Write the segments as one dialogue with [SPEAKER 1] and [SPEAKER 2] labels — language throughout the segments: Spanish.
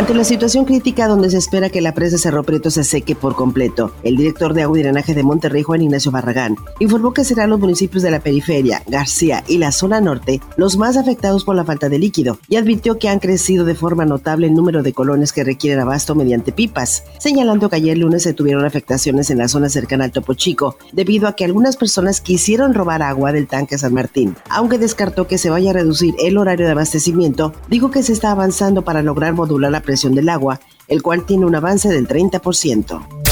[SPEAKER 1] Ante la situación crítica donde se espera que la presa Cerro Prieto se seque por completo, el director de agua y drenaje de Monterrey, Juan Ignacio Barragán, informó que serán los municipios de la periferia, García y la zona norte los más afectados por la falta de líquido y advirtió que han crecido de forma notable el número de colonias que requieren abasto mediante pipas, señalando que ayer lunes se tuvieron afectaciones en la zona cercana al Topo Chico debido a que algunas personas quisieron robar agua del tanque San Martín. Aunque descartó que se vaya a reducir el horario de abastecimiento, dijo que se está avanzando para lograr modular la presión del agua, el cual tiene un avance del 30%.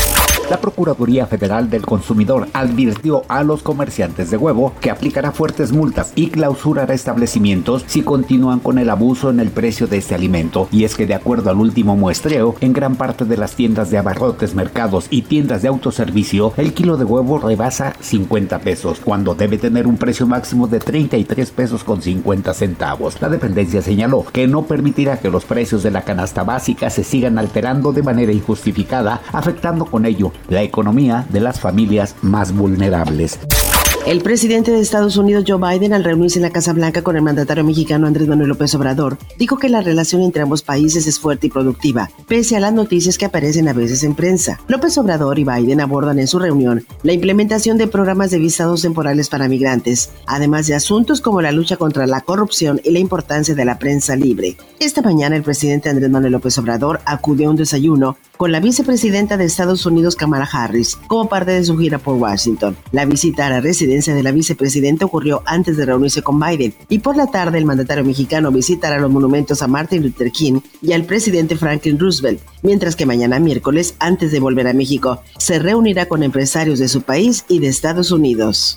[SPEAKER 2] La Procuraduría Federal del Consumidor advirtió a los comerciantes de huevo que aplicará fuertes multas y clausurará establecimientos si continúan con el abuso en el precio de este alimento. Y es que de acuerdo al último muestreo, en gran parte de las tiendas de abarrotes, mercados y tiendas de autoservicio, el kilo de huevo rebasa 50 pesos, cuando debe tener un precio máximo de 33 pesos con 50 centavos. La dependencia señaló que no permitirá que los precios de la canasta básica se sigan alterando de manera injustificada, afectando con ello la economía de las familias más vulnerables.
[SPEAKER 1] El presidente de Estados Unidos, Joe Biden, al reunirse en la Casa Blanca con el mandatario mexicano Andrés Manuel López Obrador, dijo que la relación entre ambos países es fuerte y productiva, pese a las noticias que aparecen a veces en prensa. López Obrador y Biden abordan en su reunión la implementación de programas de visados temporales para migrantes, además de asuntos como la lucha contra la corrupción y la importancia de la prensa libre. Esta mañana el presidente Andrés Manuel López Obrador acudió a un desayuno con la vicepresidenta de Estados Unidos, Kamala Harris, como parte de su gira por Washington. La visita a la de la vicepresidenta ocurrió antes de reunirse con Biden y por la tarde el mandatario mexicano visitará los monumentos a Martin Luther King y al presidente Franklin Roosevelt, mientras que mañana miércoles, antes de volver a México, se reunirá con empresarios de su país y de Estados Unidos.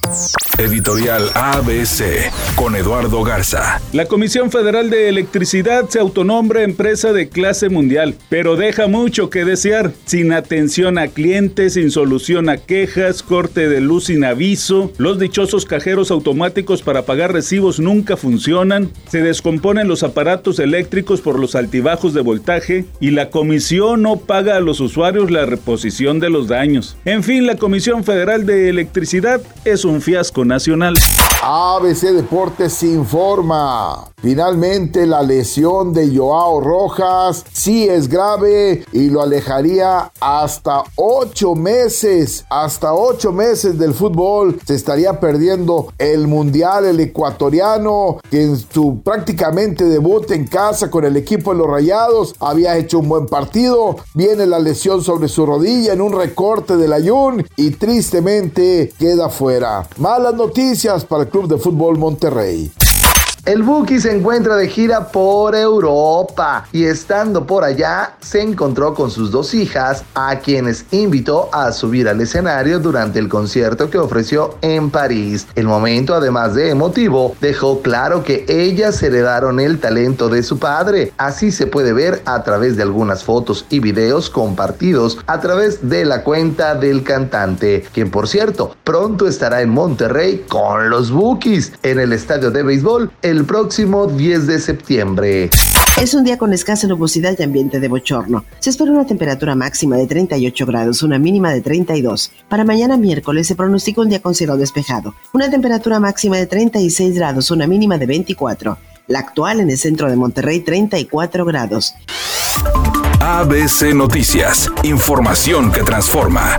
[SPEAKER 3] Editorial ABC con Eduardo Garza.
[SPEAKER 4] La Comisión Federal de Electricidad se autonombra empresa de clase mundial, pero deja mucho que desear, sin atención a clientes, sin solución a quejas, corte de luz sin aviso, los dichosos cajeros automáticos para pagar recibos nunca funcionan, se descomponen los aparatos eléctricos por los altibajos de voltaje y la comisión no paga a los usuarios la reposición de los daños. En fin, la Comisión Federal de Electricidad es un fiasco nacional.
[SPEAKER 5] ABC Deportes informa. Finalmente la lesión de Joao Rojas sí es grave y lo alejaría hasta ocho meses. Hasta ocho meses del fútbol. Se estaría perdiendo el Mundial, el ecuatoriano, que en su prácticamente debut en casa con el equipo de los Rayados había hecho un buen partido. Viene la lesión sobre su rodilla en un recorte del ayun y tristemente queda fuera. Noticias para el Club de Fútbol Monterrey.
[SPEAKER 6] El Buki se encuentra de gira por Europa y estando por allá se encontró con sus dos hijas a quienes invitó a subir al escenario durante el concierto que ofreció en París. El momento además de emotivo dejó claro que ellas heredaron el talento de su padre. Así se puede ver a través de algunas fotos y videos compartidos a través de la cuenta del cantante, quien por cierto pronto estará en Monterrey con los Bookies en el estadio de béisbol el próximo 10 de septiembre.
[SPEAKER 1] Es un día con escasa nubosidad y ambiente de bochorno. Se espera una temperatura máxima de 38 grados, una mínima de 32. Para mañana miércoles se pronostica un día con cielo despejado. Una temperatura máxima de 36 grados, una mínima de 24. La actual en el centro de Monterrey, 34 grados.
[SPEAKER 3] ABC Noticias. Información que transforma.